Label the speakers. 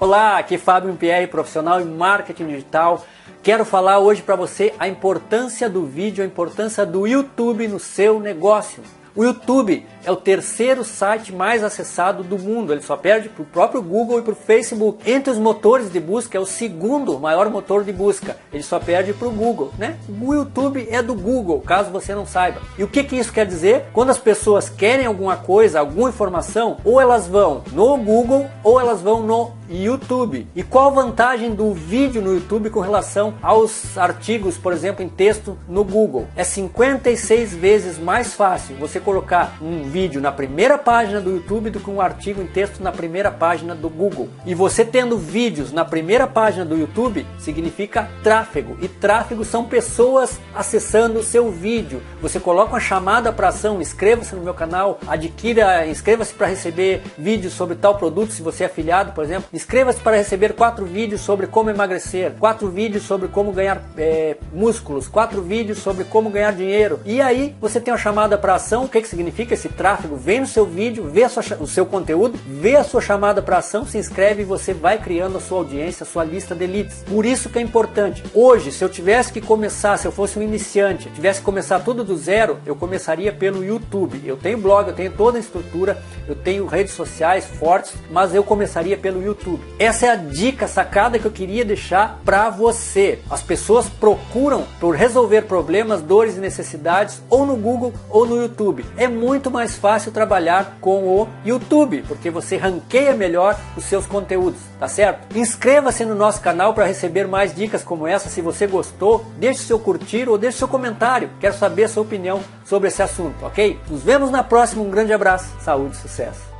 Speaker 1: Olá, aqui Fábio Pierre, profissional em marketing digital. Quero falar hoje para você a importância do vídeo, a importância do YouTube no seu negócio. O YouTube é o terceiro site mais acessado do mundo. Ele só perde para o próprio Google e para o Facebook. Entre os motores de busca, é o segundo maior motor de busca. Ele só perde para o Google, né? O YouTube é do Google, caso você não saiba. E o que, que isso quer dizer? Quando as pessoas querem alguma coisa, alguma informação, ou elas vão no Google ou elas vão no YouTube. E qual a vantagem do vídeo no YouTube com relação aos artigos, por exemplo, em texto no Google? É 56 vezes mais fácil você colocar um vídeo na primeira página do YouTube do que um artigo em texto na primeira página do Google. E você tendo vídeos na primeira página do YouTube significa tráfego. E tráfego são pessoas acessando o seu vídeo. Você coloca uma chamada para ação, inscreva-se no meu canal, adquira, inscreva-se para receber vídeos sobre tal produto, se você é afiliado, por exemplo. Inscreva-se para receber quatro vídeos sobre como emagrecer, quatro vídeos sobre como ganhar é, músculos, quatro vídeos sobre como ganhar dinheiro. E aí você tem uma chamada para ação, que, que significa esse tráfego? Vem no seu vídeo, vê sua, o seu conteúdo, vê a sua chamada para ação, se inscreve e você vai criando a sua audiência, a sua lista de leads. Por isso que é importante. Hoje, se eu tivesse que começar, se eu fosse um iniciante, tivesse que começar tudo do zero, eu começaria pelo YouTube. Eu tenho blog, eu tenho toda a estrutura, eu tenho redes sociais fortes, mas eu começaria pelo YouTube. Essa é a dica sacada que eu queria deixar para você. As pessoas procuram por resolver problemas, dores e necessidades ou no Google ou no YouTube é muito mais fácil trabalhar com o YouTube, porque você ranqueia melhor os seus conteúdos, tá certo? Inscreva-se no nosso canal para receber mais dicas como essa. Se você gostou, deixe seu curtir ou deixe seu comentário. Quero saber a sua opinião sobre esse assunto, ok? Nos vemos na próxima. Um grande abraço, saúde e sucesso.